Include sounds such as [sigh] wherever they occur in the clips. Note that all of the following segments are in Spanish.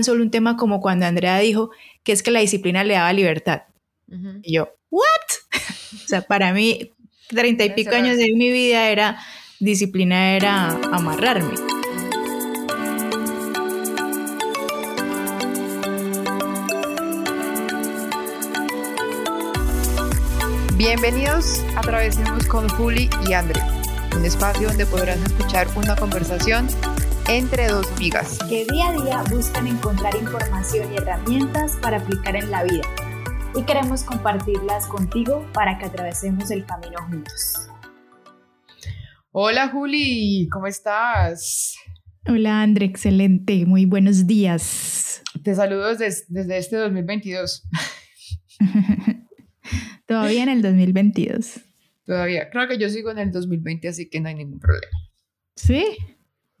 tan solo un tema como cuando Andrea dijo que es que la disciplina le daba libertad. Y yo, ¿what? [laughs] o sea, para mí, treinta y pico años de mi vida era, disciplina era amarrarme. Bienvenidos a Travesemos con Juli y Andre, un espacio donde podrás escuchar una conversación entre dos amigas que día a día buscan encontrar información y herramientas para aplicar en la vida y queremos compartirlas contigo para que atravesemos el camino juntos. Hola Juli, ¿cómo estás? Hola Andre, excelente, muy buenos días. Te saludo desde, desde este 2022. [laughs] Todavía en el 2022. Todavía, creo que yo sigo en el 2020, así que no hay ningún problema. ¿Sí?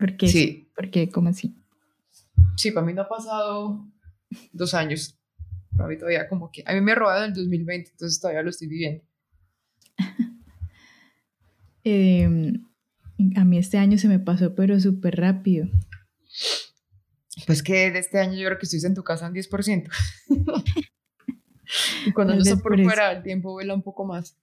¿Por qué? Sí. ¿Por qué? ¿Cómo así? Sí, para mí no ha pasado dos años. Para mí todavía como que... A mí me robaron en el 2020, entonces todavía lo estoy viviendo. [laughs] Em, a mí este año se me pasó, pero súper rápido. Pues que de este año yo creo que estoy en tu casa en 10%. [laughs] Y cuando no está por, fuera, el tiempo vuela un poco más.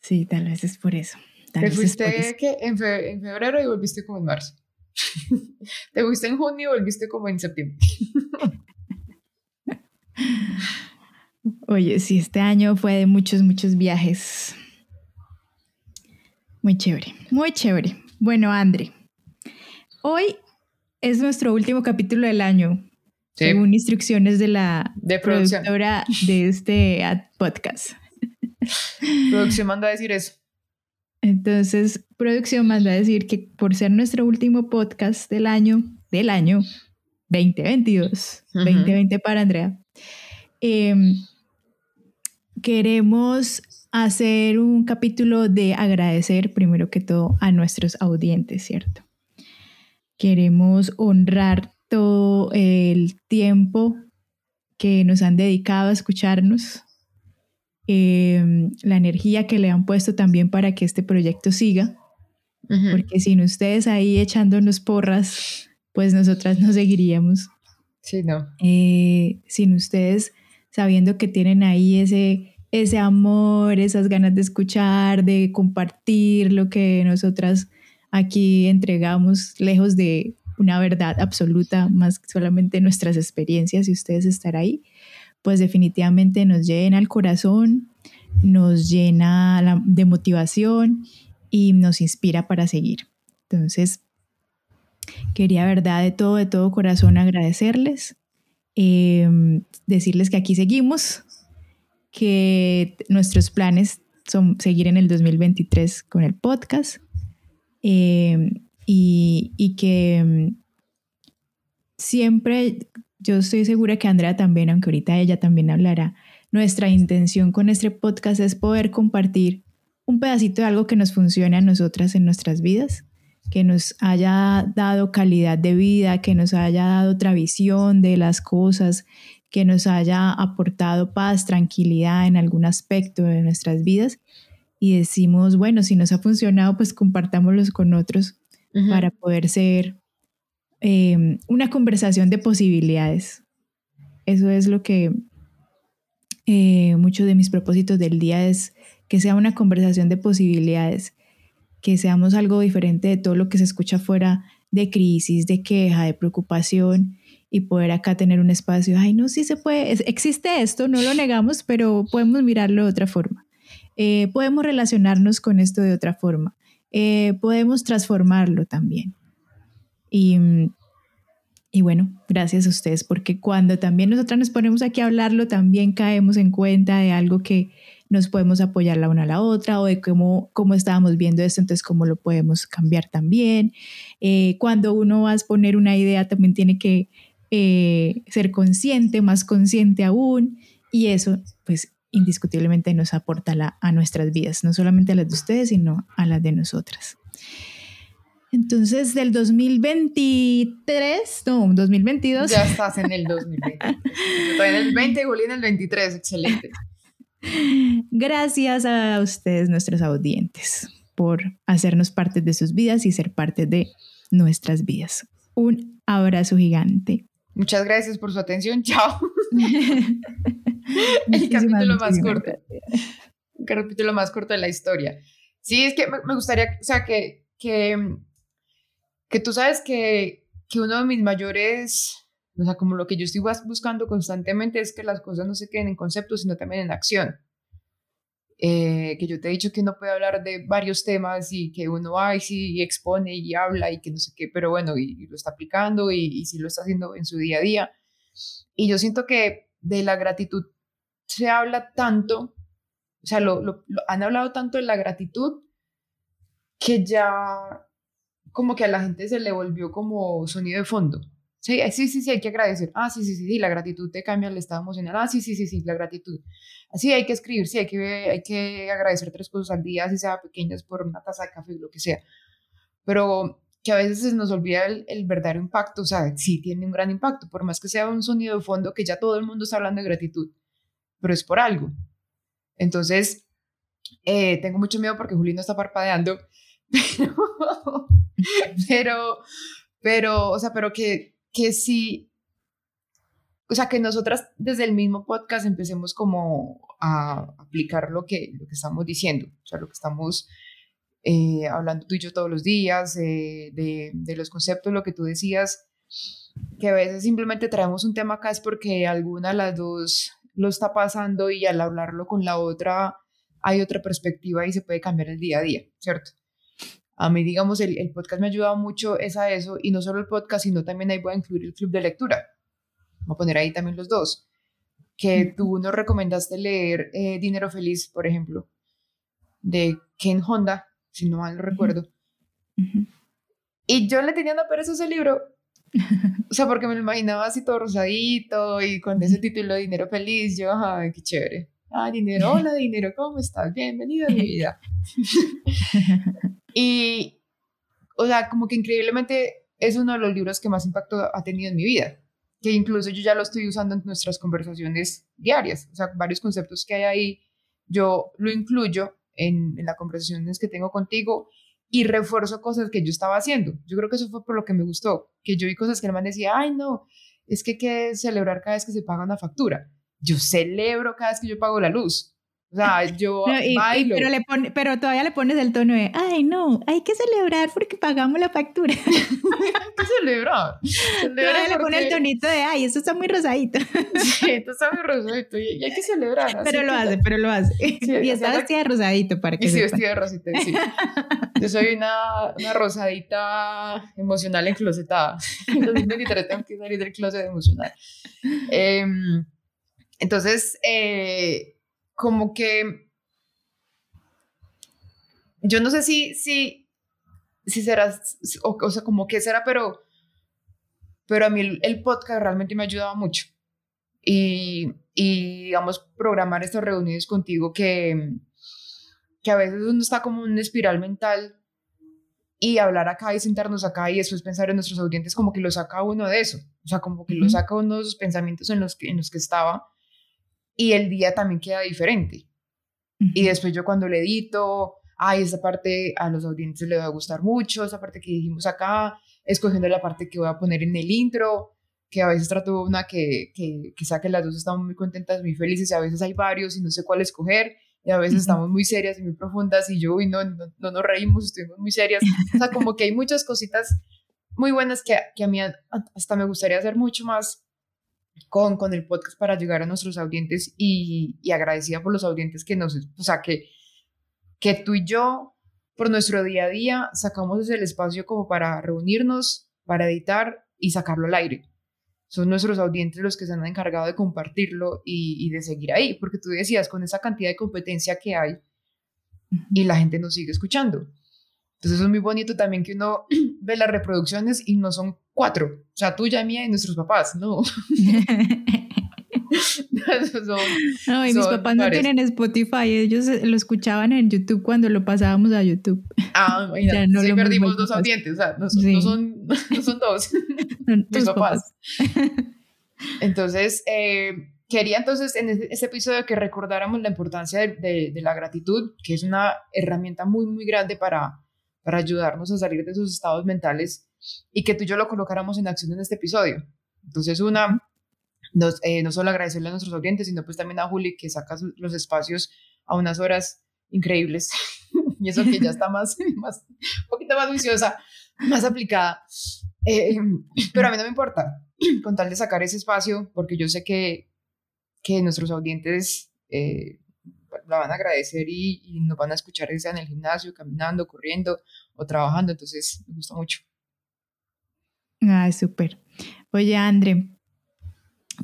Sí, tal vez es por eso. Te fuiste que en, febrero y volviste como en marzo. [laughs] Te fuiste en junio y volviste como en septiembre. Oye, sí, este año fue de muchos, muchos viajes. Muy chévere, muy chévere. Bueno, Andre, hoy es nuestro último capítulo del año según instrucciones de la productora de este podcast. Producción manda a decir eso. Entonces, producción manda a decir que por ser nuestro último podcast del año, del año 2022, 2020 para Andrea, em, queremos hacer un capítulo de agradecer primero que todo a nuestros audientes, ¿cierto? Queremos honrar todo el tiempo que nos han dedicado a escucharnos, em, la energía que le han puesto también para que este proyecto siga, porque sin ustedes ahí echándonos porras, pues nosotras no seguiríamos. Sí, no. Eh, sin ustedes sabiendo que tienen ahí ese, ese amor, esas ganas de escuchar, de compartir lo que nosotras aquí entregamos, lejos de una verdad absoluta, más que solamente nuestras experiencias y ustedes estar ahí, pues definitivamente nos llena el corazón, nos llena de motivación y nos inspira para seguir. Entonces, quería, verdad, de todo, de todo corazón agradecerles, em, decirles que aquí seguimos, que nuestros planes son seguir en el 2023 con el podcast. Eh, y, que mm, siempre, yo estoy segura que Andrea también, aunque ahorita ella también hablará, nuestra intención con este podcast es poder compartir un pedacito de algo que nos funcione a nosotras en nuestras vidas, que nos haya dado calidad de vida, que nos haya dado otra visión de las cosas, que nos haya aportado paz, tranquilidad en algún aspecto de nuestras vidas. Y decimos, bueno, si nos ha funcionado, pues compartámoslos con otros para poder ser em, una conversación de posibilidades. Eso es lo que eh, muchos de mis propósitos del día es que sea una conversación de posibilidades, que seamos algo diferente de todo lo que se escucha fuera de crisis, de queja, de preocupación y poder acá tener un espacio, ay, no, sí se puede, existe esto, no lo negamos, pero podemos mirarlo de otra forma. Eh, podemos relacionarnos con esto de otra forma. Eh, podemos transformarlo también. Y, y, bueno, gracias a ustedes, porque cuando también nosotras nos ponemos aquí a hablarlo, también caemos en cuenta de algo que nos podemos apoyar la una a la otra o de cómo, cómo estábamos viendo esto, entonces cómo lo podemos cambiar también. Eh, cuando uno va a poner una idea, también tiene que eh, ser consciente, más consciente aún, y eso pues indiscutiblemente nos aporta a nuestras vidas, no solamente a las de ustedes, sino a las de nosotras. Entonces, del 2023, no, 2022. Ya estás en el 2020. Estoy en el 20 y en el 23, excelente. Gracias a ustedes, nuestros audientes, por hacernos parte de sus vidas y ser parte de nuestras vidas. Un abrazo gigante Muchas gracias por su atención. [laughs] Chao. [laughs] el capítulo más corto. El capítulo más corto de la historia. Sí, es que me gustaría, o sea, que, que, que tú sabes que, que uno de mis mayores, o sea, como lo que yo estoy buscando constantemente es que las cosas no se queden en conceptos, sino también en acción. Eh, que yo te he dicho que uno puede hablar de varios temas y que uno va y sí expone y habla y que no sé qué, pero bueno, y, lo está aplicando y, y sí lo está haciendo en su día a día. Y yo siento que de la gratitud se habla tanto, o sea, lo, lo, han hablado tanto de la gratitud que ya como que a la gente se le volvió como sonido de fondo. Sí, sí, sí, sí, hay que agradecer. Ah, sí, sí, sí, sí, la gratitud te cambia el estado emocional. Ah, sí, sí, sí, sí, la gratitud. Así hay que escribir, sí, hay que, hay que agradecer tres cosas al día, si sea pequeñas por una taza de café, lo que sea. Pero que a veces nos olvida el, el, verdadero impacto, o sea, sí tiene un gran impacto, por más que sea un sonido de fondo que ya todo el mundo está hablando de gratitud, pero es por algo. Entonces, eh, tengo mucho miedo porque Juli no está parpadeando, [laughs] pero, pero, o sea, pero que, que sí, o sea, que nosotras desde el mismo podcast empecemos como a aplicar lo que, lo que estamos diciendo, o sea, lo que estamos eh, hablando tú y yo todos los días, eh, de, de, los conceptos, lo que tú decías, que a veces simplemente traemos un tema acá es porque alguna de las dos lo está pasando y al hablarlo con la otra hay otra perspectiva y se puede cambiar el día a día, ¿cierto? A mí, digamos, el, el podcast me ha ayudado mucho es a eso, y no solo el podcast, sino también ahí voy a incluir el club de lectura. Voy a poner ahí también los dos. Que tú nos recomendaste leer eh, Dinero Feliz, por ejemplo, de Ken Honda, si no mal recuerdo. Y yo le tenía una pereza ese libro. O sea, porque me lo imaginaba así todo rosadito y con ese título de Dinero Feliz. Yo, ay, qué chévere. Ah, dinero, hola, [laughs] dinero, ¿cómo estás? Bienvenido a mi vida. [laughs] Y, o sea, como que increíblemente es uno de los libros que más impacto ha tenido en mi vida, que incluso yo ya lo estoy usando en nuestras conversaciones diarias, o sea, varios conceptos que hay ahí, yo lo incluyo en, en las conversaciones que tengo contigo y refuerzo cosas que yo estaba haciendo. Yo creo que eso fue por lo que me gustó, que yo vi cosas que el man decía, ay, no, es que hay que celebrar cada vez que se paga una factura. Yo celebro cada vez que yo pago la luz. O sea, yo bailo. pero, le pone, pero todavía le pones el tono de, ay, no, hay que celebrar porque pagamos la factura. [laughs] hay que celebrar. Todavía le pone el tonito de, ay, eso está muy rosadito. [laughs] sí, esto está muy rosadito y, hay que celebrar. pero lo hace, pero lo hace. [laughs] y está vestida de rosadito para que Y sí, vestida de rosadito, sí. Yo soy una, una rosadita emocional enclosetada. En 2023 tengo que salir del closet emocional. Eh, entonces, eh, como que yo no sé si, si, si será, o, o, sea, como que será, pero, pero a mí el, el podcast realmente me ha ayudado mucho. Y, y, digamos, programar estas reuniones contigo que, que a veces uno está como en una espiral mental y hablar acá y sentarnos acá y después pensar en nuestros audientes como que lo saca uno de eso, o sea, como que lo saca uno de esos pensamientos en los que, en los que estaba y el día también queda diferente. Y después yo cuando le edito, ay, esa parte a los audientes les va a gustar mucho, esa parte que dijimos acá, escogiendo la parte que voy a poner en el intro, que a veces trato una que, que que las dos estamos muy contentas, muy felices, y a veces hay varios y no sé cuál escoger, y a veces estamos muy serias y muy profundas, y yo, y no, no, no nos reímos, estuvimos muy serias. O sea, como que hay muchas cositas muy buenas que, que a mí hasta me gustaría hacer mucho más con, con el podcast para llegar a nuestros audientes y, y agradecida por los audientes que nos, o sea, que, que tú y yo, por nuestro día a día, sacamos el espacio como para reunirnos, para editar y sacarlo al aire. Son nuestros audientes los que se han encargado de compartirlo y, y de seguir ahí, porque tú decías, con esa cantidad de competencia que hay y la gente nos sigue escuchando. Entonces es muy bonito también que uno [clears throat] ve las reproducciones y no son cuatro, o sea, tuya, mía y nuestros papás, no. [laughs] no, y mis papás no tienen Spotify, ellos lo escuchaban en YouTube cuando lo pasábamos a YouTube. Ah, [laughs] mira, no sí perdimos dos audientes, o sea, no, son, no son dos, [laughs] mis papás. Entonces, eh, quería entonces en este episodio que recordáramos la importancia de, de, de, la gratitud, que es una herramienta muy, muy grande para, para ayudarnos a salir de esos estados mentales y que tú y yo lo colocáramos en acción en este episodio. Entonces, una, nos, eh, no solo agradecerle a nuestros oyentes, sino pues también a Juli que saca los espacios a unas horas increíbles. [laughs] y eso que ya está más, [laughs] más, un poquito más viciosa, más aplicada. Eh, pero a mí no me importa con tal de sacar ese espacio, porque yo sé que, que nuestros audientes eh, la van a agradecer y, y, nos van a escuchar, sea en el gimnasio, caminando, corriendo o trabajando. Entonces, me gusta mucho. Ay, súper. Oye, André,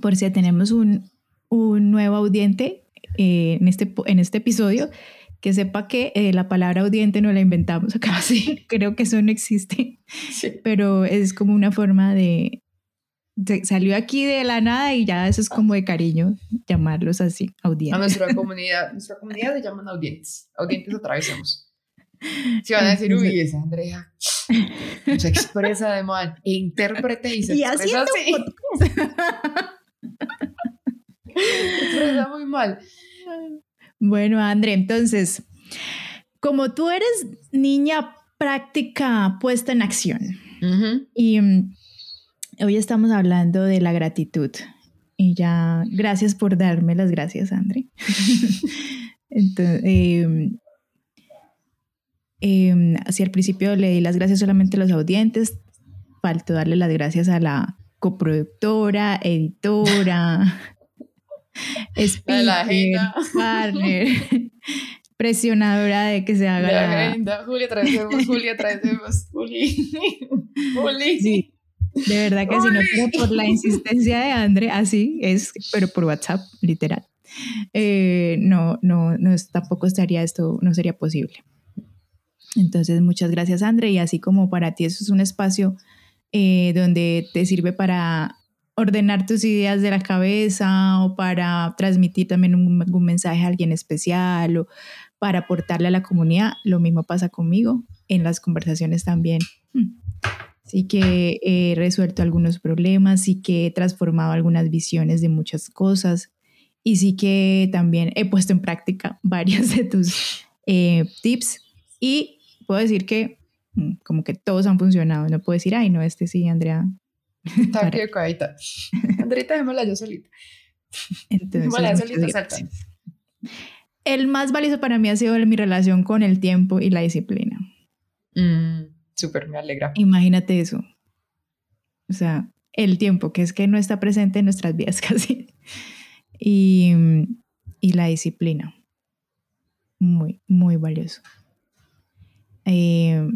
por si tenemos un, un nuevo audiente eh, en, este, en este episodio, que sepa que eh, la palabra audiente no la inventamos [laughs] acá, sí. creo que eso no existe, sí. pero es como una forma de, salió aquí de la nada y ya eso es como de cariño llamarlos así, audientes. A nuestra comunidad, nuestra comunidad se llaman audientes, audientes atravesamos. Si van a decir, uy, esa Andrea se expresa de mal, e intérprete y se y expresa así. expresa muy mal. Bueno, André, entonces, como tú eres niña práctica puesta en acción, uh -huh. y um, hoy estamos hablando de la gratitud. Y ya, gracias por darme las gracias, André. [laughs] Entonces, eh, eh, hacia el principio le di las gracias solamente a los audientes, faltó darle las gracias a la coproductora, editora, [laughs] speaker, partner, [laughs] presionadora de que se haga la, la... agenda. Julia, traemos, Julia, traemos, Juli. Juli. Sí. De verdad que si no fuera por la insistencia de André, así es, pero por WhatsApp, literal. Eh, no, no, no, tampoco estaría esto, no sería posible. Entonces, muchas gracias, André. Y así como para ti eso es un espacio eh, donde te sirve para ordenar tus ideas de la cabeza o para transmitir también un, un, mensaje a alguien especial o para aportarle a la comunidad, lo mismo pasa conmigo en las conversaciones también. Sí que he resuelto algunos problemas, sí que he transformado algunas visiones de muchas cosas y sí que también he puesto en práctica [laughs] varios de tus eh, tips y puedo decir que mm, como que todos han funcionado. No puedo decir, ay, no, este sí, Andrea. [laughs] Está aquí cuadita. Andrita, démosla yo solita. [laughs] Entonces, yo solita salta. El más valioso para mí ha sido mi relación con el tiempo y la disciplina. Mm, Súper, me alegra. Imagínate eso. O sea, el tiempo, que es que no está presente en nuestras vidas [laughs] casi. Y, y la disciplina. Muy, muy valioso eh,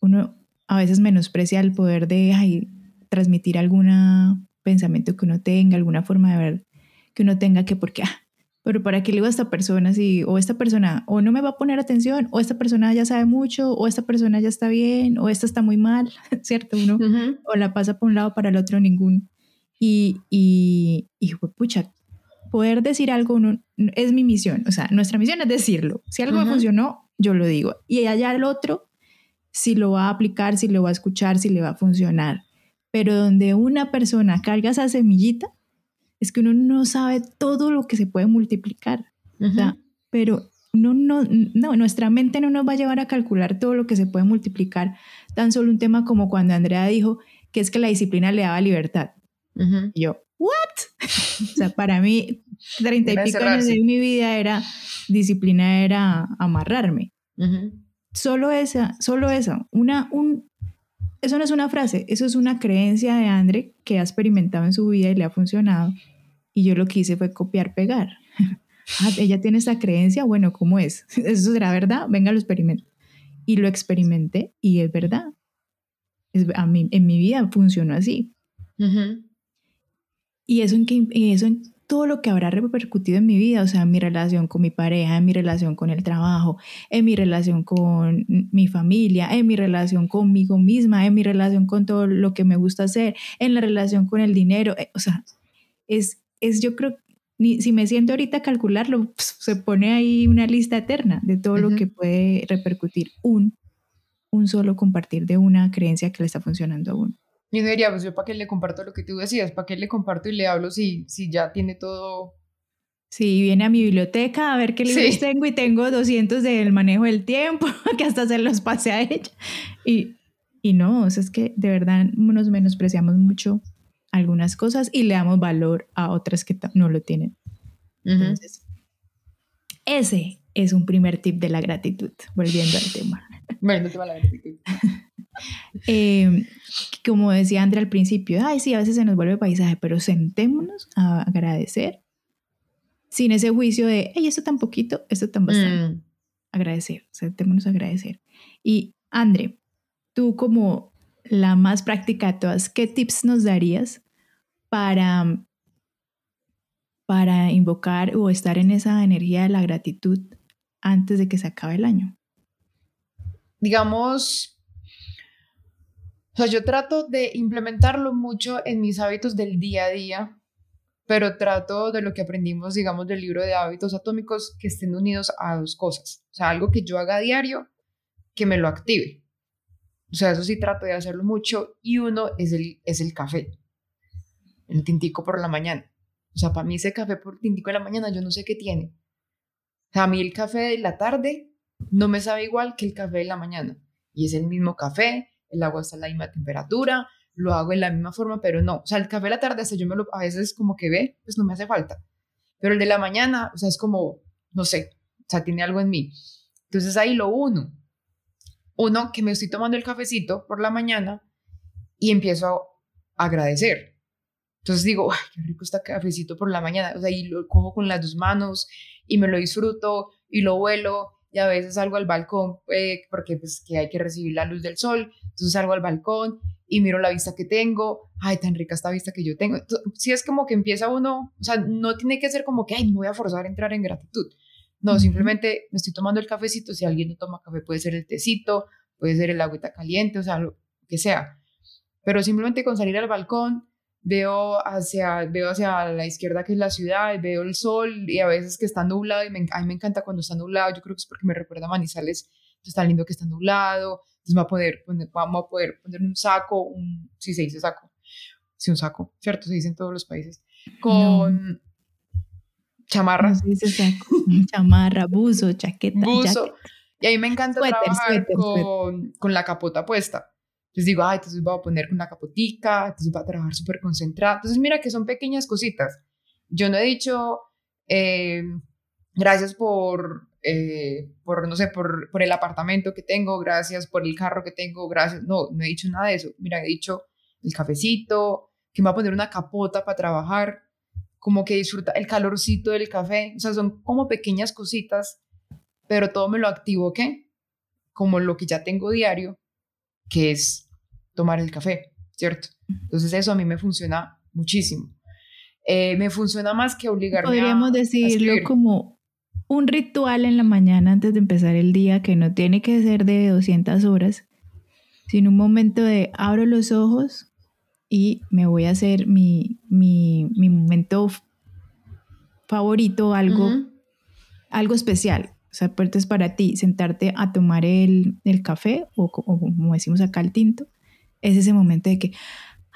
uno a veces menosprecia el poder de transmitir algún pensamiento que uno tenga, alguna forma de ver que uno tenga que porque, ah, pero ¿para qué le digo a esta persona si o esta persona o no me va a poner atención o esta persona ya sabe mucho o esta persona ya está bien o esta está muy mal, [laughs] ¿cierto? Uno uh -huh. o la pasa por un lado para el otro ningún. Y, y, y pucha, poder decir algo no, es mi misión, o sea, nuestra misión es decirlo. Si algo uh -huh. me funcionó, yo lo digo. Y allá el otro, si lo va a aplicar, si lo va a escuchar, si le va a funcionar. Pero donde una persona carga esa semillita, es que uno no sabe todo lo que se puede multiplicar. Uh -huh. o sea, pero no, no, no, nuestra mente no nos va a llevar a calcular todo lo que se puede multiplicar. Tan solo un tema como cuando Andrea dijo que es que la disciplina le daba libertad. Uh -huh. Y yo, ¿what? [laughs] o sea, para mí, treinta y pico años de mi vida era, disciplina era amarrarme. Uh -huh. Solo esa, solo esa, una, un, eso no es una frase, eso es una creencia de Andre que ha experimentado en su vida y le ha funcionado. Y yo lo que hice fue copiar, pegar. [laughs] ah, ella tiene esa creencia, bueno, ¿cómo es? [laughs] ¿Eso será verdad? Venga, lo experimento. Y lo experimenté y es verdad. Es, a mí, en mi vida funcionó así. Uh -huh. Y eso en, que, eso en todo lo que habrá repercutido en mi vida, o sea, en mi relación con mi pareja, en mi relación con el trabajo, en mi relación con mi familia, en mi relación conmigo misma, en mi relación con todo lo que me gusta hacer, en la relación con el dinero, eh, o sea, es, es yo creo, ni, si me siento ahorita a calcularlo, se pone ahí una lista eterna de todo uh -huh. lo que puede repercutir un, un solo compartir de una creencia que le está funcionando a uno. Y uno diría, pues yo para qué le comparto lo que tú decías, para qué le comparto y le hablo si, si ya tiene todo. Sí, viene a mi biblioteca a ver qué libros sí. tengo y tengo 200 del manejo del tiempo, [laughs] que hasta se los pasé a ella. Y, y no, o sea, es que de verdad nos menospreciamos mucho algunas cosas y le damos valor a otras que no lo tienen. Entonces, ese es un primer tip de la gratitud, volviendo al tema. Bueno, tema la gratitud. [laughs] Em, como decía Andrea al principio, ay, sí, a veces se nos vuelve paisaje, pero sentémonos a agradecer sin ese juicio de, ay, esto tan poquito, esto tan bastante. Mm. Agradecer, sentémonos a agradecer. Y Andre, tú como la más práctica de todas, ¿qué tips nos darías para, para invocar o estar en esa energía de la gratitud antes de que se acabe el año? Digamos, sea, yo trato de implementarlo mucho en mis hábitos del día a día, pero trato de lo que aprendimos, digamos, del libro de hábitos atómicos, que estén unidos a dos cosas. O sea, algo que yo haga diario que me lo active. O sea, eso sí trato de hacerlo mucho. Y uno es el, es el café, el tintico por la mañana. O sea, para mí ese café por tintico de la mañana, yo no sé qué tiene. O sea, a mí el café de la tarde no me sabe igual que el café de la mañana. Y es el mismo café, el agua está a la misma temperatura, lo hago en la misma forma, pero no. O sea, el café de la tarde, hasta yo me lo, a veces como que ve, pues no me hace falta. Pero el de la mañana, o sea, es como, no sé, o sea, tiene algo en mí. Entonces ahí lo uno. Uno, que me estoy tomando el cafecito por la mañana y empiezo a agradecer. Entonces digo, ay, qué rico está cafecito por la mañana. O sea, y lo cojo con las dos manos y me lo disfruto y lo vuelo y a veces salgo al balcón eh, porque pues que hay que recibir la luz del sol. Entonces salgo al balcón y miro la vista que tengo. Ay, tan rica esta vista que yo tengo. Si es como que empieza uno, o sea, no tiene que ser como que, ay, me voy a forzar a entrar en gratitud. No, simplemente me estoy tomando el cafecito. Si alguien no toma café, puede ser el tecito, puede ser el agüita caliente, o sea, lo que sea. Pero simplemente con salir al balcón, veo hacia, veo hacia la izquierda que es la ciudad, veo el sol y a veces que está nublado y me, a mí me encanta cuando está nublado. Yo creo que es porque me recuerda a Manizales, entonces está lindo que está nublado. Entonces va a poder, vamos a poder poner un saco, un, si se dice saco, sí, un saco, ¿cierto? Se dice en todos los países. Con chamarra. se dice saco. [laughs] chamarra, buzo, chaqueta. Buzo. Y ahí me encanta trabajar con, con, la capota puesta. Entonces digo, ay, entonces voy a poner una capotica, entonces voy a trabajar súper concentrada. Entonces mira que son pequeñas cositas. Yo no he dicho, eh, gracias por, eh, por, no sé, por, por el apartamento que tengo, gracias por el carro que tengo, gracias. No, no he dicho nada de eso. Mira, he dicho el cafecito, que me va a poner una capota para trabajar, como que disfruta el calorcito del café. O sea, son como pequeñas cositas, pero todo me lo activo, ¿qué? Como lo que ya tengo diario, que es tomar el café, ¿cierto? Entonces eso a mí me funciona muchísimo. Eh, me funciona más que obligarme Podríamos decirlo como un ritual en la mañana antes de empezar el día que no tiene que ser de 200 horas, sino un momento de abro los ojos y me voy a hacer mi, mi, mi momento favorito, algo, algo especial. O sea, es para ti sentarte a tomar el, el café o, como decimos acá el tinto, es ese momento de que,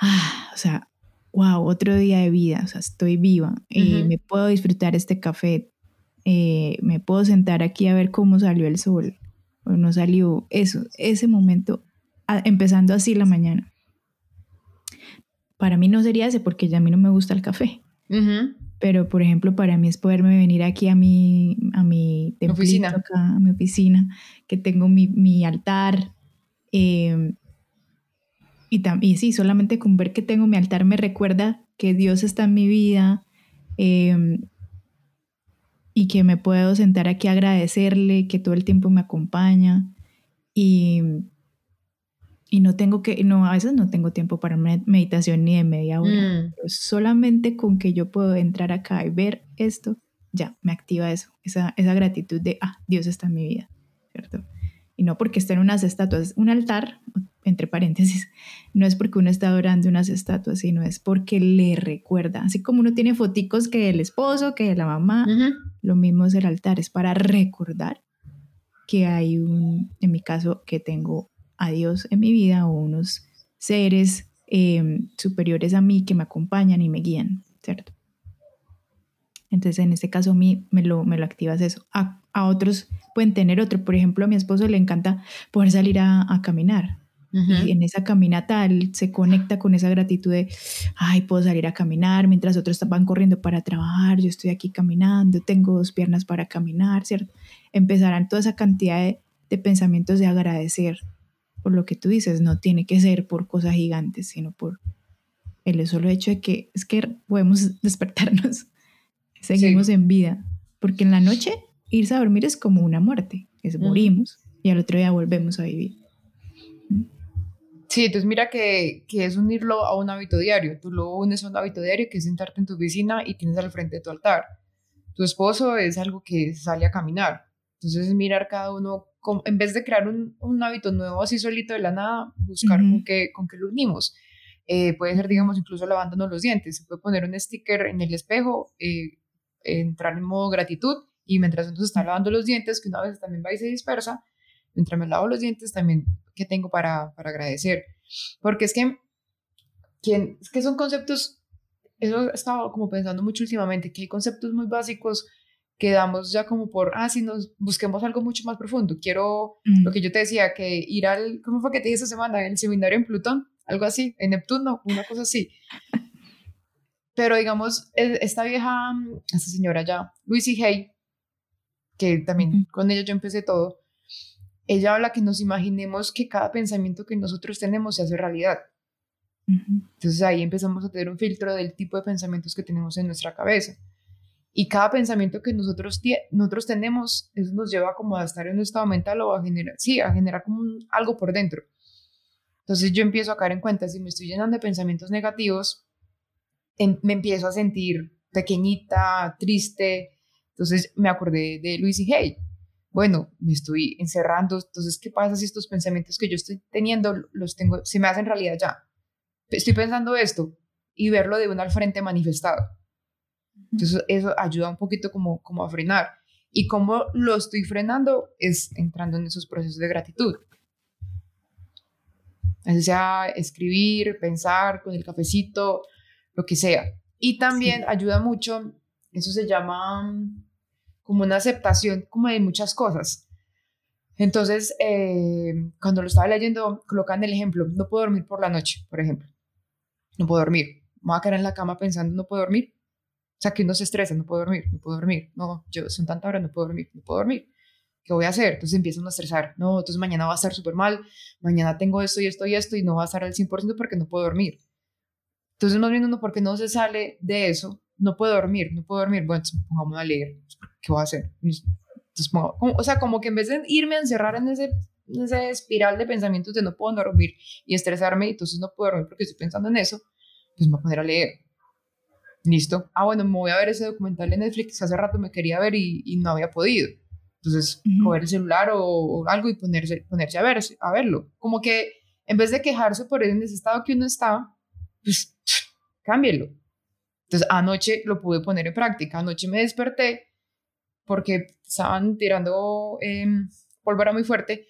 ah, o sea, wow, otro día de vida, o sea, estoy viva y me puedo disfrutar este café, eh, me puedo sentar aquí a ver cómo salió el sol o no salió, eso, ese momento, empezando así la mañana. Para mí no sería ese porque ya a mí no me gusta el café. Pero, por ejemplo, para mí es poderme venir aquí a mi, a mi oficina. Acá, a mi oficina, que tengo mi, mi altar. Em, y, y sí, solamente con ver que tengo mi altar me recuerda que Dios está en mi vida em, y que me puedo sentar aquí a agradecerle, que todo el tiempo me acompaña. Y, y no tengo que, no, a veces no tengo tiempo para meditación ni de media hora. Mm. solamente con que yo puedo entrar acá y ver esto, ya me activa eso, esa, esa gratitud de, ah, Dios está en mi vida, ¿cierto? Y no porque estén unas estatuas, un altar, entre paréntesis, [laughs] no es porque uno está adorando unas estatuas, sino es porque le recuerda, así como uno tiene foticos que el esposo, que la mamá, lo mismo es el altar, es para recordar que hay un, en mi caso, que tengo a Dios en mi vida o unos seres em, superiores a mí que me acompañan y me guían, ¿cierto? Entonces, en este caso, a mí me lo, me lo activas eso. A, otros pueden tener otro. Por ejemplo, a mi esposo le encanta poder salir a, caminar. Y en esa caminata él se conecta con esa gratitud de, ay, puedo salir a caminar mientras otros van corriendo para trabajar, yo estoy aquí caminando, tengo dos piernas para caminar, ¿cierto? Empezarán toda esa cantidad de, de pensamientos de agradecer por lo que tú dices, no tiene que ser por cosas gigantes, sino por el solo hecho de que es que podemos [laughs] despertarnos, seguimos en vida, porque en la noche irse a dormir es como una muerte, es morimos y al otro día volvemos a vivir. Sí, entonces mira que, que, es unirlo a un hábito diario. Tú lo unes a un hábito diario que es sentarte en tu oficina y tienes al frente de tu altar. Tu esposo es algo que sale a caminar. Entonces es mirar cada uno, en vez de crear un, un, hábito nuevo así solito de la nada, buscar con, qué, con qué lo unimos. Eh, puede ser, digamos, incluso lavándonos los dientes. Se puede poner un sticker en el espejo, eh, entrar en modo gratitud y mientras uno se está lavando los dientes, que una vez también va y se dispersa, mientras me lavo los dientes también que tengo para, para agradecer. Porque es que, quien, es que son conceptos, eso he estado como pensando mucho últimamente, que hay conceptos muy básicos que damos ya como por, ah, si nos busquemos algo mucho más profundo. Quiero, lo que yo te decía, que ir al, ¿cómo fue que te dije esta semana? El seminario en Plutón, algo así, en Neptuno, una cosa así. Pero digamos, esta vieja, esta señora ya, Lucy Hay, que también con ella yo empecé todo, ella habla que nos imaginemos que cada pensamiento que nosotros tenemos se hace realidad. Entonces ahí empezamos a tener un filtro del tipo de pensamientos que tenemos en nuestra cabeza. Y cada pensamiento que nosotros, nosotros tenemos, eso nos lleva como a estar en un estado mental o a generar, sí, a generar como algo por dentro. Entonces yo empiezo a caer en cuenta, si me estoy llenando de pensamientos negativos, me empiezo a sentir pequeñita, triste. Entonces me acordé de Luis y Hay bueno, me estoy encerrando, entonces, ¿qué pasa si estos pensamientos que yo estoy teniendo los tengo, se me hacen realidad ya? Estoy pensando esto y verlo de uno al frente manifestado. Entonces, eso ayuda un poquito como, como a frenar. Y cómo lo estoy frenando es entrando en esos procesos de gratitud. O sea, escribir, pensar con el cafecito, lo que sea. Y también ayuda mucho, eso se llama como una aceptación como de muchas cosas. Entonces, eh, cuando lo estaba leyendo, colocan el ejemplo, no puedo dormir por la noche, por ejemplo. No puedo dormir. Me voy a quedar en la cama pensando, no puedo dormir. Sea, que uno se estresa, no puedo dormir, no puedo dormir. No, yo son tantas horas, no puedo dormir, no puedo dormir. ¿Qué voy a hacer? Entonces empiezan a estresar. No, entonces mañana va a estar súper mal. Mañana tengo esto y esto y esto y no va a estar al 100% porque no puedo dormir. Entonces, más bien uno, porque no se sale de eso, no puedo dormir, no puedo dormir. Bueno, entonces pongamos a leer. ¿qué voy a hacer? o sea, como que en vez de irme a encerrar en ese, en esa espiral de pensamientos de no puedo dormir y estresarme, entonces no puedo dormir porque estoy pensando en eso, pues me voy a poner a leer. Listo. Ah, bueno, me voy a ver ese documental de Netflix que hace rato me quería ver y, y no había podido. Entonces, coger el celular o, algo y ponerse, ponerse a, ver, a verlo. Como que en vez de quejarse por ese estado que uno está, pues [sniffs] cámbielo. Entonces, anoche lo pude poner en práctica. Anoche me desperté porque estaban tirando eh, pólvora muy fuerte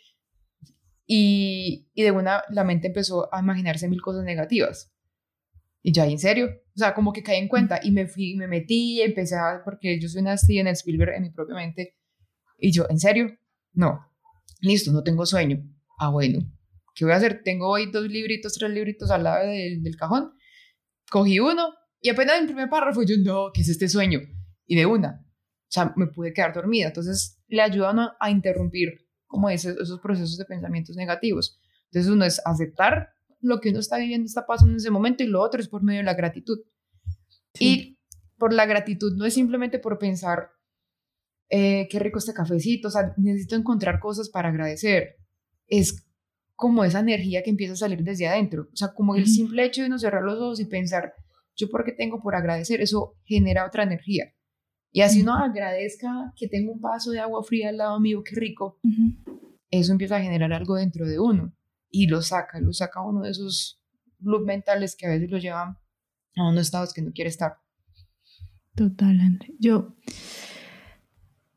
y, y, de una la mente empezó a imaginarse mil cosas negativas. Y ya, ¿en serio? O sea, como que caí en cuenta y me fui, me metí, empecé a, porque yo soy una en el Spielberg en mi propia mente. Y yo, ¿en serio? No. Listo, no tengo sueño. Ah, bueno. ¿Qué voy a hacer? Tengo hoy dos libritos, tres libritos al lado del, del cajón. Cogí uno y apenas en el primer párrafo yo, no, ¿qué es este sueño? Y de una, o sea, me pude quedar dormida. Entonces, le ayudan a, interrumpir como esos procesos de pensamientos negativos. Entonces, uno es aceptar lo que uno está viviendo, está pasando en ese momento, y lo otro es por medio de la gratitud. Y por la gratitud no es simplemente por pensar, eh, qué rico este cafecito, o sea, necesito encontrar cosas para agradecer. Es como esa energía que empieza a salir desde adentro. O sea, como el simple hecho de uno cerrar los ojos y pensar, yo por qué tengo por agradecer, eso genera otra energía. Y así uno agradezca que tengo un vaso de agua fría al lado mío, qué rico. Eso empieza a generar algo dentro de uno y lo saca, lo saca uno de esos loops mentales que a veces lo llevan a unos estados que no quiere estar. Total, André. Yo,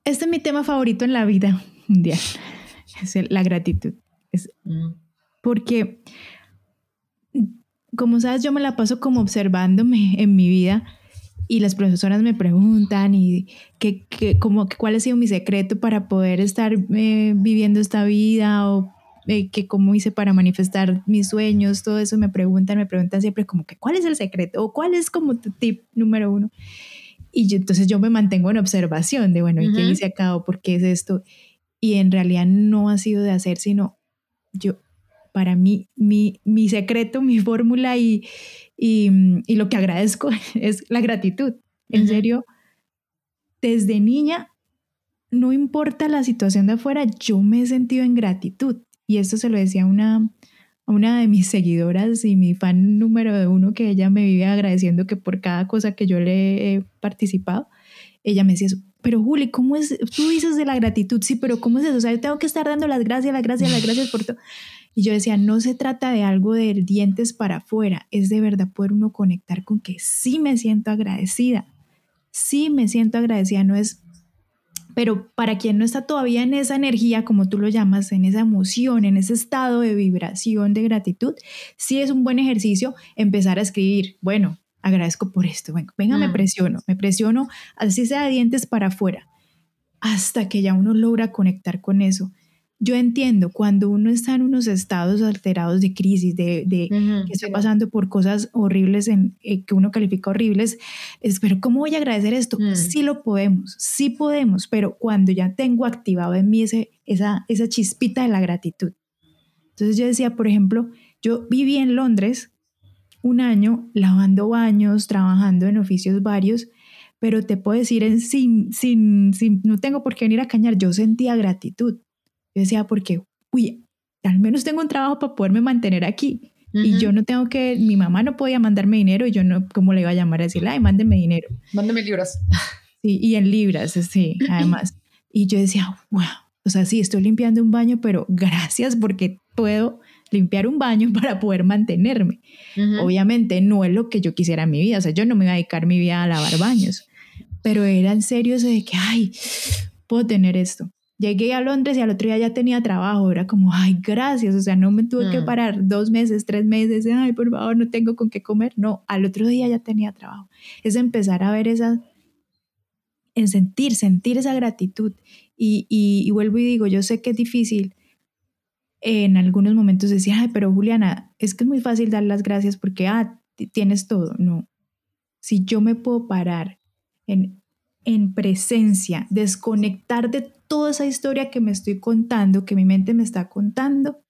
este es mi tema favorito en la vida mundial, [laughs] es la gratitud. Es Porque, como sabes, yo me la paso como observándome en mi vida y las profesoras me preguntan y como, cuál ha sido mi secreto para poder estar eh, viviendo esta vida o eh, que cómo hice para manifestar mis sueños, todo eso me preguntan, me preguntan siempre como que cuál es el secreto o cuál es como tu tip número uno. Y yo, entonces yo me mantengo en observación de, bueno, ¿y qué hice acá o por qué es esto? Y en realidad no ha sido de hacer, sino yo, para mí, mi, mi secreto, mi fórmula y, y, y, lo que agradezco [laughs] es la gratitud. En serio, desde niña, no importa la situación de afuera, yo me he sentido en gratitud. Y esto se lo decía a una, una de mis [laughs] seguidoras y mi fan número uno, que ella me vive agradeciendo que por cada cosa que yo le he participado, ella me decía eso. Pero Juli, ¿cómo es? Tú dices de la gratitud, sí, pero ¿cómo es eso? O sea, yo tengo que estar dando las gracias, las gracias, las gracias por todo. Y yo decía, no se trata de algo de dientes para afuera, es de verdad poder uno conectar con que sí me siento agradecida, sí me siento agradecida, no es, pero para quien no está todavía en esa energía, como tú lo llamas, en esa emoción, en ese estado de vibración, de gratitud, sí es un buen ejercicio empezar a escribir, bueno, agradezco por esto, venga, venga me mm. presiono, me presiono, así sea de dientes para afuera, hasta que ya uno logra conectar con eso yo entiendo cuando uno está en unos estados alterados de crisis, de, que está pasando por cosas horribles en, eh, que uno califica horribles, es, pero ¿cómo voy a agradecer esto? Mm. Sí lo podemos, sí podemos, pero cuando ya tengo activado en mí ese, esa, esa chispita de la gratitud. Entonces yo decía, por ejemplo, yo viví en Londres un año lavando baños, trabajando en oficios varios, pero te puedo decir, en, sin, sin, sin, no tengo por qué venir a cañar, yo sentía gratitud yo decía, porque, uy, al menos tengo un trabajo para poderme mantener aquí. Y yo no tengo que, mi mamá no podía mandarme dinero y yo no, ¿cómo le iba a llamar a decirle, ay, mándeme dinero? Mándeme libras. [laughs] Sí, y en libras, sí, además. Y yo decía, wow, o sea, sí, estoy limpiando un baño, pero gracias porque puedo limpiar un baño [laughs] para poder mantenerme. Obviamente no es lo que yo quisiera en mi vida, o sea, yo no me iba a dedicar mi vida a lavar baños, pero era en serio eso de que, ay, puedo tener esto. Llegué a Londres y al otro día ya tenía trabajo, era como, ay, gracias, o sea, no me tuve que mm. parar dos meses, tres meses, ay, por favor, no tengo con qué comer, no, al otro día ya tenía trabajo. Es empezar a ver esa, en sentir, sentir esa gratitud. Y, y, vuelvo y digo, yo sé que es difícil en algunos momentos decir, ay, pero Juliana, es que es muy fácil dar las gracias porque, ah, tienes todo. No, si yo me puedo parar en, en presencia, desconectar de toda esa historia que me estoy contando, que mi mente me está contando,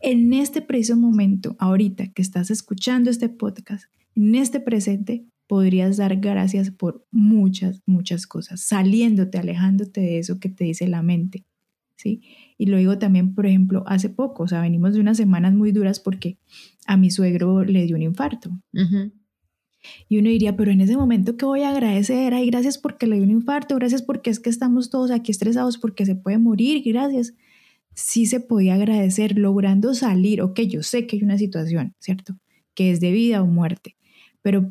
en este preciso momento, ahorita que estás escuchando este podcast, en este presente, podrías dar gracias por muchas, muchas cosas, saliéndote, alejándote de eso que te dice la mente. ¿Sí? Y lo digo también, por ejemplo, hace poco, o sea, venimos de unas semanas muy duras porque a mi suegro le dio un infarto. Y uno diría, pero en ese momento, ¿qué voy a agradecer? Ay, gracias porque le dio un infarto, gracias porque es que estamos todos aquí estresados porque se puede morir, gracias. Sí se podía agradecer logrando salir, ok, yo sé que hay una situación, ¿cierto? Que es de vida o muerte, pero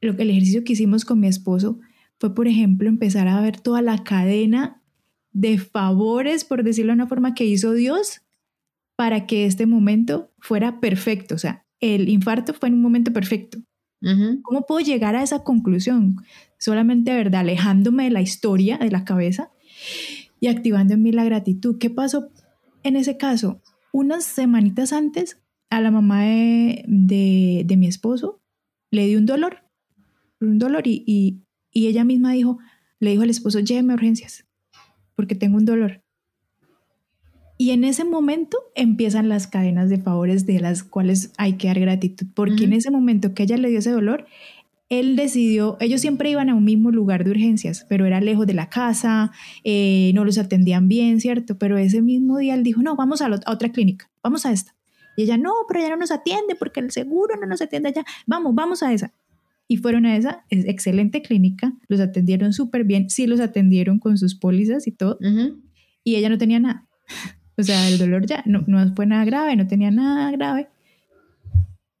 lo que el ejercicio que hicimos con mi esposo fue, por ejemplo, empezar a ver toda la cadena de favores, por decirlo de una forma, que hizo Dios para que este momento fuera perfecto. O sea, el infarto fue en un momento perfecto. ¿Cómo puedo llegar a esa conclusión? Solamente, ¿verdad? Alejándome de la historia, de la cabeza y activando en mí la gratitud. ¿Qué pasó en ese caso? Unas semanitas antes, a la mamá de, de, mi esposo le dio un dolor, un dolor y, y, y, ella misma dijo, le dijo al esposo, lléveme a urgencias, porque tengo un dolor. Y en ese momento empiezan las cadenas de favores de las cuales hay que dar gratitud, porque en ese momento que ella le dio ese dolor, él decidió, ellos siempre iban a un mismo lugar de urgencias, pero era lejos de la casa, eh, no los atendían bien, ¿cierto? Pero ese mismo día él dijo, no, vamos a, a, otra clínica, vamos a esta. Y ella, no, pero ella no nos atiende porque el seguro no nos atiende allá, vamos, vamos a esa. Y fueron a esa es excelente clínica, los atendieron súper bien, sí los atendieron con sus pólizas y todo, y ella no tenía nada. O sea, el dolor ya no, no fue nada grave, no tenía nada grave.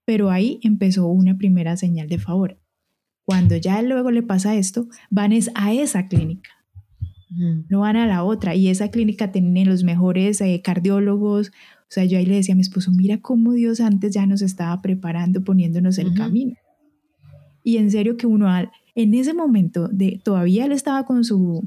Pero ahí empezó una primera señal de favor. Cuando ya luego le pasa esto, van es a esa clínica. No van a la otra. Y esa clínica tiene los mejores eh, cardiólogos. O sea, yo ahí le decía a mi esposo, mira cómo Dios antes ya nos estaba preparando, poniéndonos el camino. Y en serio que uno en ese momento de todavía él estaba con su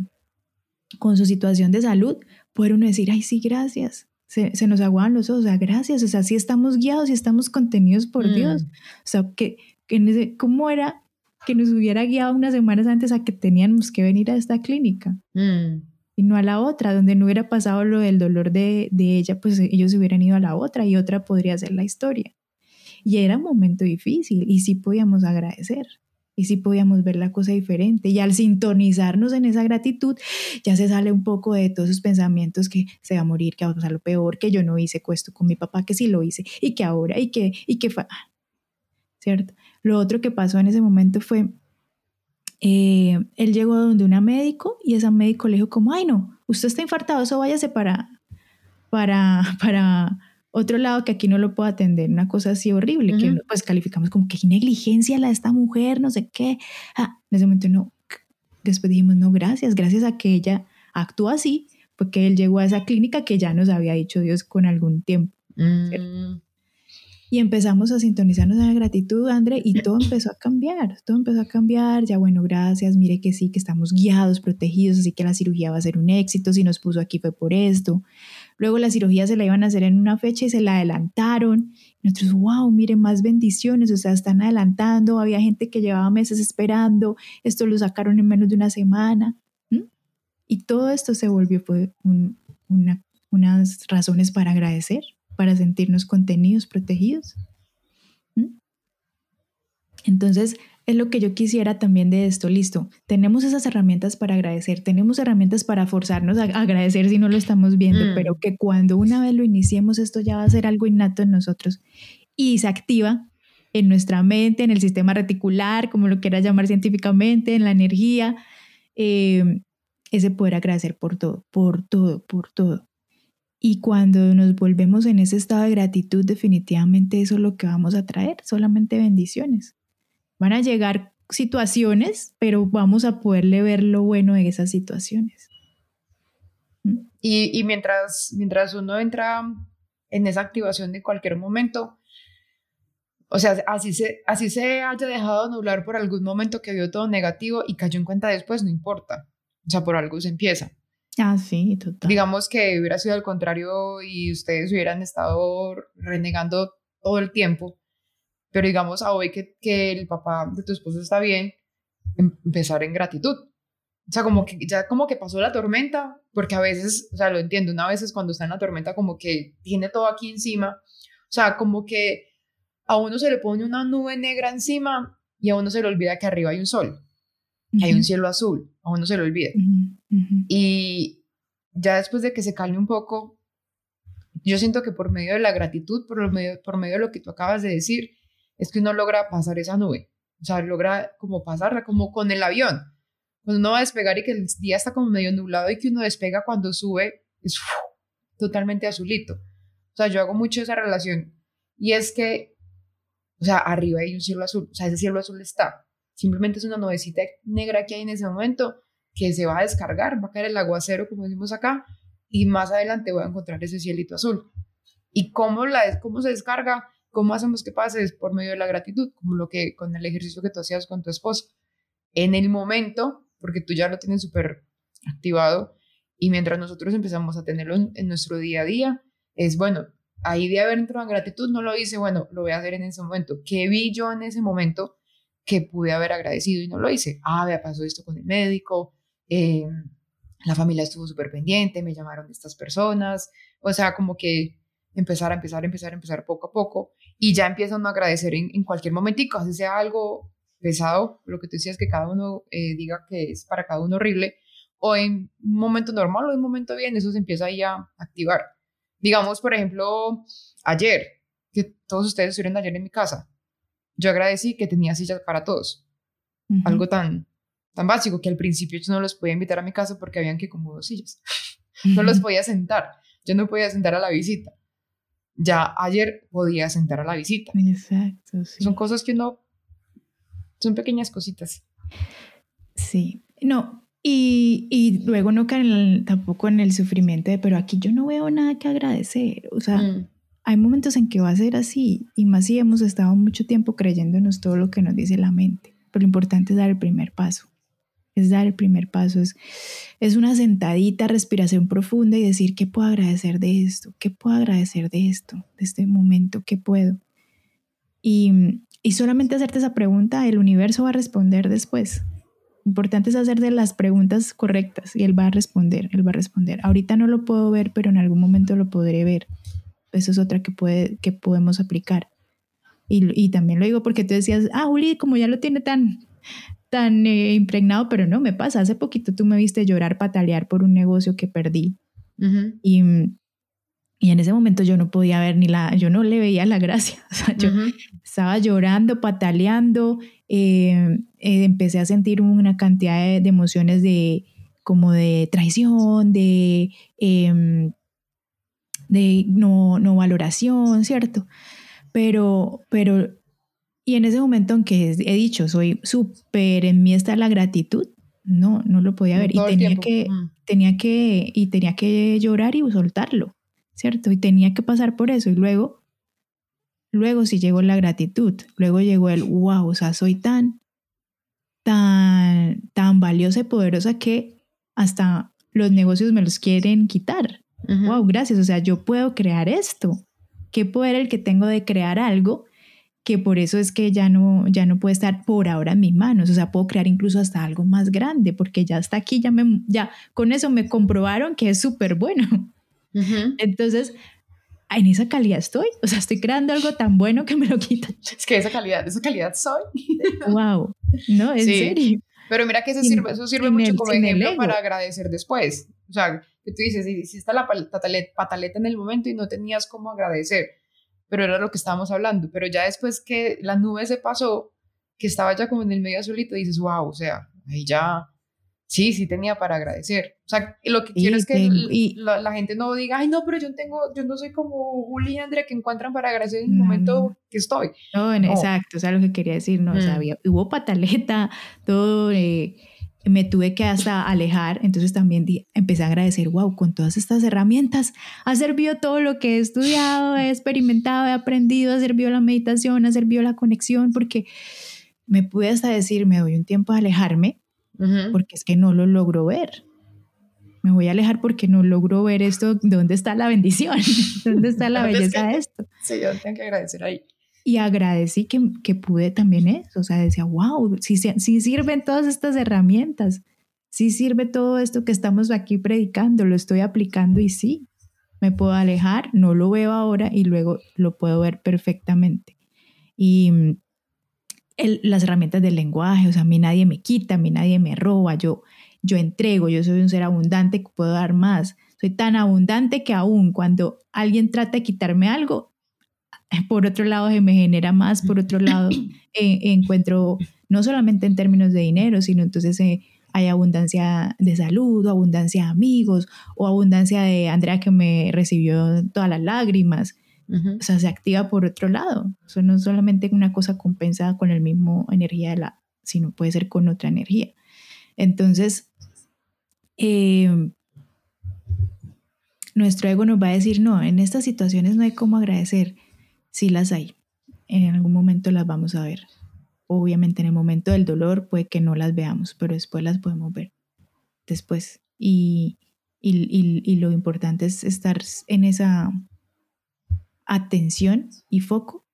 con su situación de salud, poder uno decir, ay, sí, gracias. se, se nos aguaban los ojos, o sea, gracias, o sea, sí estamos guiados y estamos contenidos por Dios. Mm. O sea, que, que ¿cómo era que nos hubiera guiado unas semanas antes a que teníamos que venir a esta clínica? Mm. Y no a la otra, donde no hubiera pasado lo del dolor de, de ella, pues ellos hubieran ido a la otra y otra podría ser la historia. Y era un momento difícil y sí podíamos agradecer y sí podíamos ver la cosa diferente. Y al sintonizarnos en esa gratitud, ya se sale un poco de todos esos pensamientos que se va a morir, que va a pasar lo peor, que yo no hice cuesto con mi papá, que sí lo hice, y que ahora, y que, y que fue, ¿cierto? Lo otro que pasó en ese momento fue, eh, él llegó donde una médico y esa médico le dijo como, ay no, usted está infartado, eso váyase para, para, [laughs] para otro lado que aquí no lo puedo atender, una cosa así horrible, que pues calificamos como que negligencia la de esta mujer, no sé qué. Ah, en ese momento no, después dijimos, no, gracias, gracias a que ella actúa así, porque él llegó a esa clínica que ya nos había dicho Dios con algún tiempo. Mm. Y empezamos a sintonizarnos en la gratitud, André, y todo empezó a cambiar, todo empezó a cambiar, ya bueno, gracias, mire que sí, que estamos guiados, protegidos, así que la cirugía va a ser un éxito, si nos puso aquí fue por esto. Luego la cirugía se la iban a hacer en una fecha y se la adelantaron. nosotros, wow, miren, más bendiciones, o sea, están adelantando. Había gente que llevaba meses esperando, esto lo sacaron en menos de una semana. Y todo esto se volvió fue unas razones para agradecer, para sentirnos contenidos, protegidos. Entonces, es lo que yo quisiera también de esto. Listo, tenemos esas herramientas para agradecer, tenemos herramientas para forzarnos a agradecer si no lo estamos viendo, mm. pero que cuando una vez lo iniciemos, esto ya va a ser algo innato en nosotros y se activa en nuestra mente, en el sistema reticular, como lo quieras llamar científicamente, en la energía, em, ese poder agradecer por todo, por todo, por todo. Y cuando nos volvemos en ese estado de gratitud, definitivamente eso es lo que vamos a traer, solamente bendiciones. Van a llegar situaciones, pero vamos a poderle ver lo bueno de esas situaciones. ¿Mm? Y, mientras, mientras uno entra en esa activación de cualquier momento, o sea, así se, así se haya dejado anular por algún momento que vio todo negativo y cayó en cuenta después, no importa. O sea, por algo se empieza. Ah, sí, total. Digamos que hubiera sido al contrario y ustedes hubieran estado renegando todo el tiempo pero digamos a hoy que, que el papá de tu esposo está bien, em, empezar en gratitud. O sea, como que ya como que pasó la tormenta, porque a veces, o sea, lo entiendo, una vez es cuando está en la tormenta como que tiene todo aquí encima, o sea, como que a uno se le pone una nube negra encima y a uno se le olvida que arriba hay un sol, hay un cielo azul, a uno se le olvida. Y ya después de que se calme un poco, yo siento que por medio de la gratitud, por, medio, por medio de lo que tú acabas de decir, es que uno logra pasar esa nube, o sea, logra como pasarla, como con el avión. Cuando uno va a despegar y que el día está como medio nublado y que uno despega cuando sube, es totalmente azulito. O sea, yo hago mucho esa relación y es que, o sea, arriba hay un cielo azul, o sea, ese cielo azul está. Simplemente es una nubecita negra que hay en ese momento que se va a descargar, va a caer el aguacero, como decimos acá, y más adelante voy a encontrar ese cielito azul. ¿Y cómo, la, cómo se descarga? ¿Cómo hacemos que pase? Es por medio de la gratitud, como lo que con el ejercicio que tú hacías con tu esposo. En el momento, porque tú ya lo tienes súper activado, y mientras nosotros empezamos a tenerlo en, nuestro día a día, es bueno, ahí de haber entrado en gratitud, no lo hice, bueno, lo voy a hacer en ese momento. ¿Qué vi yo en ese momento que pude haber agradecido y no lo hice? Ah, me pasó esto con el médico, eh, la familia estuvo súper pendiente, me llamaron estas personas, o sea, como que empezar a empezar, a empezar, a empezar poco a poco y ya empiezan a agradecer en, cualquier momentico, así sea algo pesado, lo que tú decías que cada uno eh, diga que es para cada uno horrible, o en un momento normal o en un momento bien, eso se empieza ahí a activar. Digamos, por ejemplo, ayer, que todos ustedes estuvieron ayer en mi casa, yo agradecí que tenía sillas para todos. Algo tan, tan básico que al principio yo no los podía invitar a mi casa porque habían que como dos sillas. [laughs] no los podía sentar. Yo no podía sentar a la visita ya ayer podía sentar a la visita. Exacto. Son cosas que uno, son pequeñas cositas. Sí, no, y, y luego no caen tampoco en el sufrimiento de, pero aquí yo no veo nada que agradecer. O sea, mm. hay momentos en que va a ser así, y más si hemos estado mucho tiempo creyéndonos todo lo que nos dice la mente. Pero lo importante es dar el primer paso. Es dar el primer paso, es, es una sentadita, respiración profunda y decir, ¿qué puedo agradecer de esto? ¿Qué puedo agradecer de esto, de este momento? ¿Qué puedo? Y, y solamente hacerte esa pregunta, el universo va a responder después. Importante es hacer de las preguntas correctas y él va a responder, él va a responder. Ahorita no lo puedo ver, pero en algún momento lo podré ver. Eso es otra que, puede, que podemos aplicar. Y, y también lo digo porque tú decías, ah, Juli, como ya lo tiene tan, tan eh, impregnado, pero no me pasa. Hace poquito tú me viste llorar, patalear por un negocio que perdí. y, y, en ese momento yo no podía ver ni la, yo no le veía la gracia. [laughs] O sea, yo estaba llorando, pataleando, eh, eh, empecé a sentir una cantidad de, de, emociones de como de traición, de, em, de no, no valoración, ¿cierto? Pero, pero y en ese momento, aunque he dicho, soy súper, en mí está la gratitud, no, no lo podía ver. Y tenía que, tenía que, y tenía que llorar y soltarlo, ¿cierto? Y tenía que pasar por eso. Y luego, luego sí llegó la gratitud, luego llegó el, wow, o sea, soy tan, tan, tan valiosa y poderosa que hasta los negocios me los quieren quitar. Wow, gracias. O sea, yo puedo crear esto. ¿Qué poder el que tengo de crear algo? Que por eso es que ya no, ya no puede estar por ahora en mis manos, o sea, puedo crear incluso hasta algo más grande, porque ya está aquí, ya, me, ya con eso me comprobaron que es súper bueno. Entonces, en esa calidad estoy, o sea, estoy creando algo tan bueno que me lo quitan. Es que esa calidad, esa calidad soy. [laughs] wow, no, en serio. Pero mira que eso sirve, eso sirve mucho como ejemplo para agradecer después. O sea, que tú dices, hiciste la pataleta en el momento y no tenías cómo agradecer pero era lo que estábamos hablando. Pero ya después que la nube se pasó, que estaba ya como en el medio azulito, dices, wow, o sea, ahí ya, sí, sí tenía para agradecer. O sea, lo que quiero es que la, gente no diga, ay, no, pero yo, tengo, yo no soy como Juli y Andrea que encuentran para agradecer en el momento que estoy. No, exacto, o sea, lo que quería decir, no, o sea, mm. hubo pataleta, todo... Eh, me tuve que hasta alejar, entonces también empecé a agradecer, wow, con todas estas herramientas ha servido todo lo que he estudiado, he experimentado, he aprendido, ha servido la meditación, ha servido la conexión, porque me pude hasta decir, me doy un tiempo a alejarme, porque es que no lo logro ver. Me voy a alejar porque no logro ver esto, ¿dónde está la bendición? [laughs] ¿Dónde está la belleza de esto? Sí, yo tengo que agradecer ahí y agradecí que, que, pude también eso, o sea, decía, wow, sí, sí sirven todas estas herramientas, sí sirve todo esto que estamos aquí predicando, lo estoy aplicando y sí, me puedo alejar, no lo veo ahora y luego lo puedo ver perfectamente. Y mm, el, las herramientas del lenguaje, o sea, a mí nadie me quita, a mí nadie me roba, yo, yo entrego, yo soy un ser abundante puedo dar más. Soy tan abundante que aún cuando alguien trata de quitarme algo, [laughs] por otro lado se me genera más, por otro lado [coughs] eh, encuentro no solamente en términos de dinero, sino entonces eh, hay abundancia de salud, o abundancia de amigos, o abundancia de Andrea que me recibió todas las lágrimas. O sea, se activa por otro lado. Eso no es solamente una cosa compensada con el mismo energía de la, sino puede ser con otra energía. Entonces, eh, nuestro ego nos va a decir, no, en estas situaciones no hay cómo agradecer sí las hay. En algún momento las vamos a ver. Obviamente en el momento del dolor puede que no las veamos, pero después las podemos ver. Después. Y, y, lo importante es estar en esa atención y foco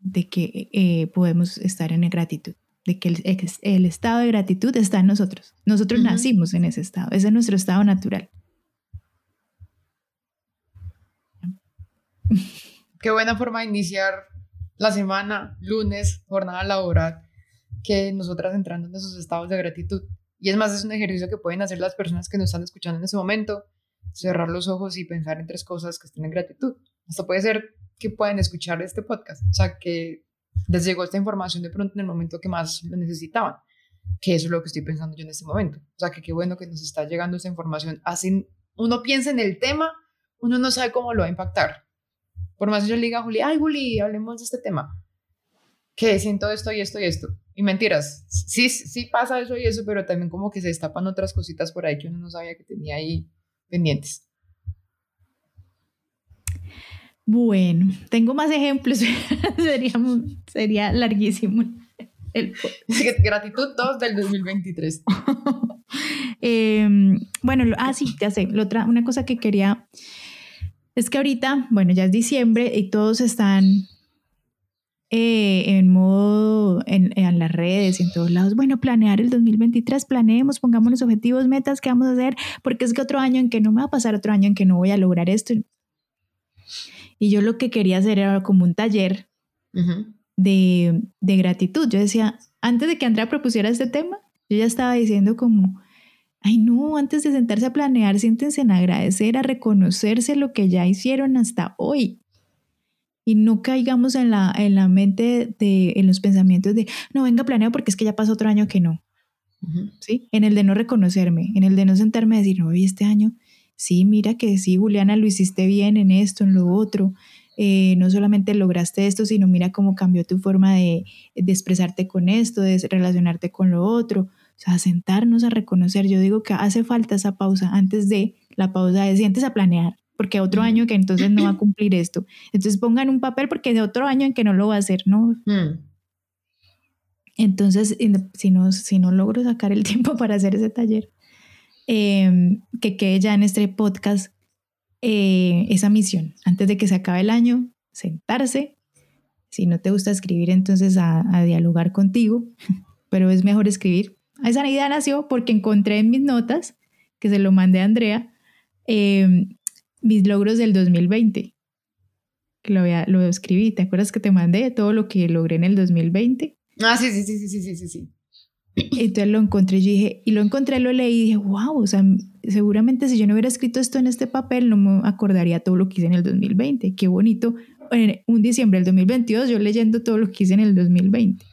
de que eh, podemos estar en gratitud, de que el, estado de gratitud está en nosotros. Nosotros nacimos en ese estado, ese es nuestro estado natural. Qué buena forma de iniciar la semana, lunes, jornada laboral, que nosotras entrando en esos estados de gratitud. Y es más, es un ejercicio que pueden hacer las personas que nos están escuchando en ese momento, cerrar los ojos y pensar en tres cosas que estén en gratitud. Hasta puede ser que pueden escuchar este podcast, o sea, que les llegó esta información de pronto en el momento que más lo necesitaban, que eso es lo que estoy pensando yo en este momento. O sea, que qué bueno que nos está llegando esta información. Así uno piensa en el tema, uno no sabe cómo lo va a impactar. Por más que yo le diga a Juli, ay Juli, hablemos de este tema. Que siento esto y esto y esto. Y mentiras, sí, sí pasa eso y eso, pero también como que se destapan otras cositas por ahí que uno no sabía que tenía ahí pendientes. Bueno, tengo más ejemplos, [laughs] sería, sería larguísimo. gratitud todos del 2023. [laughs] Em, bueno, ah, sí, ya sé. otra, una cosa que quería es que ahorita, bueno, ya es diciembre y todos están eh, en modo, en, en, las redes y en todos lados, bueno, planear el 2023, planeemos, pongámonos objetivos, metas, ¿qué vamos a hacer? Porque es que otro año en que no me va a pasar, otro año en que no voy a lograr esto. Y yo lo que quería hacer era como un taller de, de gratitud. Yo decía, antes de que Andrea propusiera este tema, yo ya estaba diciendo como, ay no, antes de sentarse a planear, siéntense en agradecer, a reconocerse lo que ya hicieron hasta hoy. Y no caigamos en la, en la mente, de, en los pensamientos de, no, venga, planeo porque es que ya pasó otro año que no. ¿Sí? En el de no reconocerme, en el de no sentarme a decir, no, este año, sí, mira que sí, Juliana, lo hiciste bien en esto, en lo otro. Eh, no solamente lograste esto, sino mira cómo cambió tu forma de, de expresarte con esto, de relacionarte con lo otro. O sea, sentarnos a reconocer. Yo digo que hace falta esa pausa antes de la pausa de sientes a planear porque otro año que entonces no va a [clears throat] cumplir esto. Entonces pongan un papel porque de otro año en que no lo va a hacer, ¿no? Mm. Entonces, si no, si no logro sacar el [laughs] tiempo para hacer ese taller, em, que quede ya en este podcast eh, esa misión. Antes de que se acabe el año, sentarse. Si no te gusta escribir, entonces a, a dialogar contigo, [laughs] pero es mejor escribir. Esa idea nació porque encontré en mis notas, que se lo mandé a Andrea, eh, mis logros del 2020. Que lo, lo escribí, ¿te acuerdas que te mandé todo lo que logré en el 2020? Ah, sí, sí, sí, sí, sí, sí, sí. Entonces lo encontré y dije, y lo encontré, lo leí y dije, wow, o sea, seguramente si yo no hubiera escrito esto en este papel, no me acordaría todo lo que hice en el 2020. Qué bonito. En un diciembre del 2022, yo leyendo todo lo que hice en el 2020.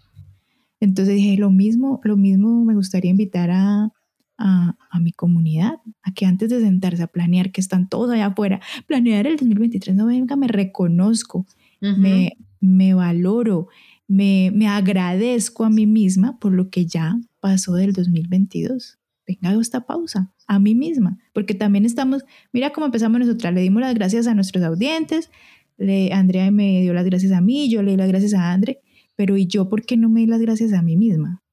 Entonces dije, lo mismo, lo mismo me gustaría invitar a, a, mi comunidad, a que antes de sentarse a planear, que están todos allá afuera, planear el 2023, no venga, me reconozco, me, me valoro, me, me agradezco a mí misma por lo que ya pasó del 2022. Venga, hago esta pausa a mí misma, porque también estamos, mira cómo empezamos nosotras, le dimos las gracias a nuestros audientes, le, Andrea me dio las gracias a mí, yo le di las gracias a Andre, pero ¿y yo por qué no me di las gracias a mí misma?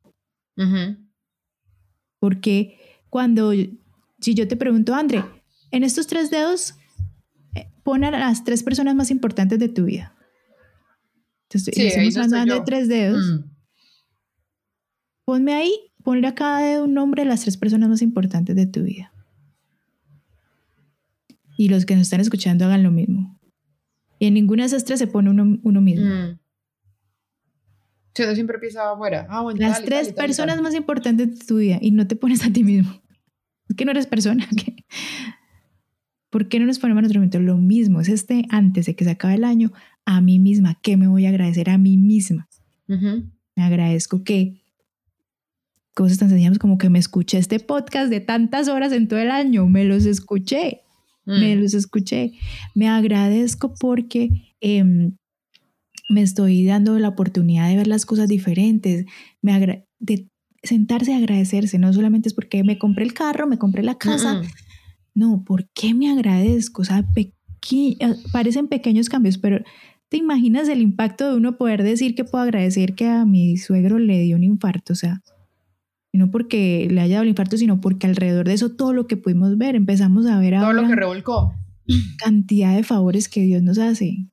Porque cuando, si yo te pregunto, André, en estos tres dedos, eh, pon a las tres personas más importantes de tu vida. Entonces, sí, estamos hablando de tres dedos. Mm. Ponme ahí, ponle a cada dedo un nombre de las tres personas más importantes de tu vida. Y los que nos están escuchando hagan lo mismo. Y en ninguna de esas tres se pone uno, uno mismo. Mm. Si uno siempre piensa afuera. Ah, Las tres personas más importantes de tu vida y no te pones a ti mismo. Es que no eres persona. [laughs] ¿Por qué no nos ponemos en otro momento? Lo mismo, es este antes de que se acabe el año, a mí misma. ¿Qué me voy a agradecer a mí misma? Me agradezco que cosas tan sencillas como que me escuché este podcast de tantas horas en todo el año, me los escuché, me mm. los escuché. Me agradezco porque em, me estoy dando la oportunidad de ver las cosas diferentes, me de sentarse a agradecerse, no solamente es porque me compré el carro, me compré la casa, no, ¿por qué me agradezco? O sea, ah, parecen pequeños cambios, pero ¿te imaginas el impacto de uno poder decir que puedo agradecer que a mi suegro le dio un infarto? O sea, no porque le haya dado el infarto, sino porque alrededor de eso todo lo que pudimos ver, empezamos a ver todo lo que revolcó. Cantidad de favores que Dios nos hace.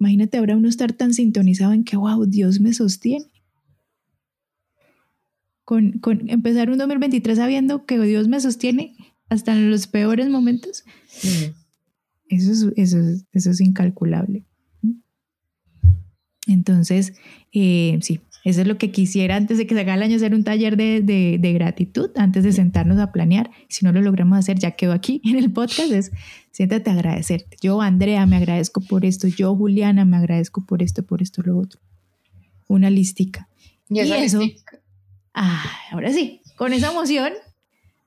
Imagínate ahora uno estar tan sintonizado en que, wow, Dios me sostiene. Con, con empezar un 2023 sabiendo que Dios me sostiene hasta en los peores momentos, eso, es, eso, eso es incalculable. Entonces, eh, sí, eso es lo que quisiera antes de que se haga el año, hacer un taller de, de, gratitud, antes de sentarnos a planear. Si no lo logramos hacer, ya quedó aquí [laughs] en el podcast, es siéntate a agradecer. Yo, Andrea, me agradezco por esto. Yo, Juliana, me agradezco por esto, por esto, lo otro. Una listica. Y, eso, ah, ahora sí, con esa emoción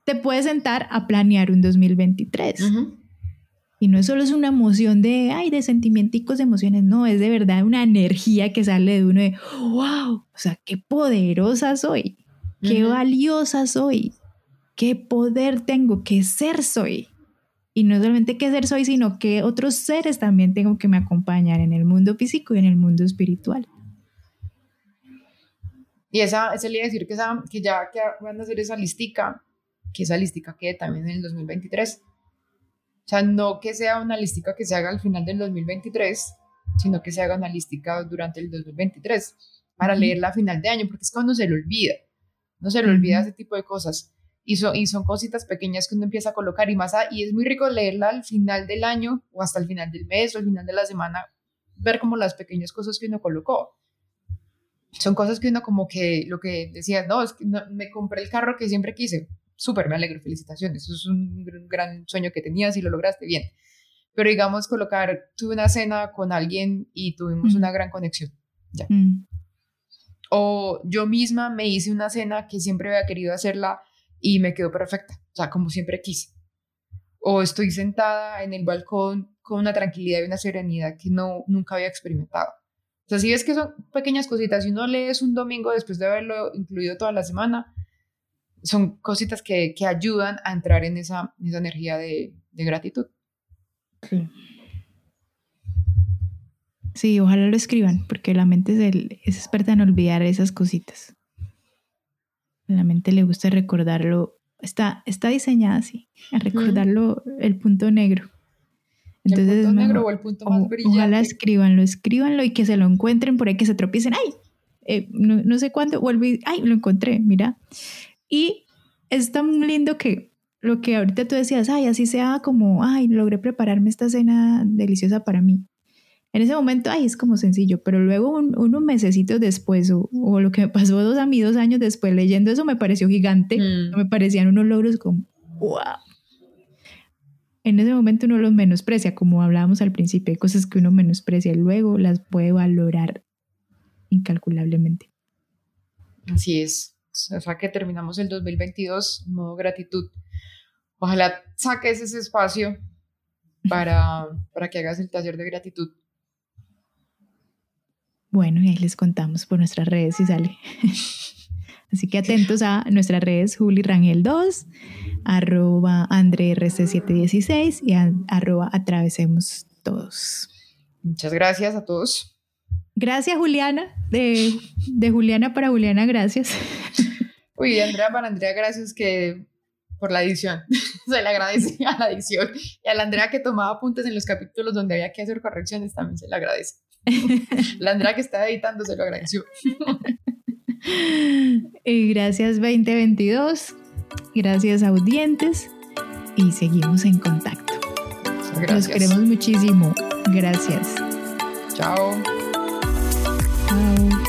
te puedes sentar a planear un 2023. Y no solo es una emoción de, ay, de sentimienticos, de emociones, no, es de verdad una energía que sale de uno de, wow, o sea, qué poderosa soy, qué valiosa soy, qué poder tengo, qué ser soy. Y no solamente qué ser soy, sino que otros seres también tengo que me acompañar en el mundo físico y en el mundo espiritual. Y esa, ese le iba a decir que, esa, que ya que van a hacer esa listica, que esa listica quede también en el 2023. O sea, no que sea una listica que se haga al final del 2023, sino que se haga una listica durante el 2023 para leerla a final de año, porque es cuando se le olvida. No se le olvida ese tipo de cosas. Y, y son cositas pequeñas que uno empieza a colocar y más, y es muy rico leerla al final del año o hasta el final del mes o al final de la semana, ver como las pequeñas cosas que uno colocó. Son cosas que uno como que, lo que decía, no, es que me compré el carro que siempre quise, súper, me alegro, felicitaciones, eso es un gran sueño que tenías y lo lograste bien. Pero digamos, colocar, tuve una cena con alguien y tuvimos una gran conexión. Ya. Mm. O yo misma me hice una cena que siempre había querido hacerla y me quedó perfecta, o sea, como siempre quise. O estoy sentada en el balcón con una tranquilidad y una serenidad que no, nunca había experimentado. O sea, si ves que son pequeñas cositas, si uno lees un domingo después de haberlo incluido toda la semana, son cositas que, que ayudan a entrar en esa, esa energía de, de gratitud. Sí. Sí, ojalá lo escriban, porque la mente es, el, es experta en olvidar esas cositas la mente le gusta recordarlo, está, está diseñada así, a recordarlo el punto negro. Entonces, el punto negro o el punto más brillante. Ojalá escríbanlo, escríbanlo y que se lo encuentren por ahí, que se tropiecen, ay, eh, no, sé cuándo, vuelve, ay, lo encontré, mira. Y es tan lindo que lo que ahorita tú decías, ay, así sea como, ay, logré prepararme esta cena deliciosa para mí en ese momento, ay, es como sencillo, pero luego un, unos mesecitos después, o, lo que me [laughs] pasó dos a mí dos años después leyendo eso, me pareció gigante, mm. me parecían unos logros como, wow. En ese momento uno los menosprecia, como hablábamos al principio, hay cosas que uno menosprecia y luego las puede valorar incalculablemente. Así es. O sea que terminamos el 2022 modo gratitud. Ojalá saques ese espacio para, [laughs] para que hagas el taller de gratitud bueno, y ahí les contamos por nuestras redes si sale. [laughs] Así que atentos a nuestras redes Juli Rangel 2, arroba AndreRC716 y arroba atravesemos todos. Muchas gracias a todos. Gracias Juliana, de, de Juliana para Juliana, gracias. Uy, de Andrea para Andrea, gracias que por la edición. [laughs] se le agradece a la edición. Y a la Andrea que tomaba apuntes en los capítulos donde había que hacer correcciones, también se le agradece. [laughs] La Andrea que está editando se lo agradeció. Y [laughs] gracias 2022, gracias audientes y seguimos en contacto. Gracias. Los queremos muchísimo. Gracias. Chao. Chao.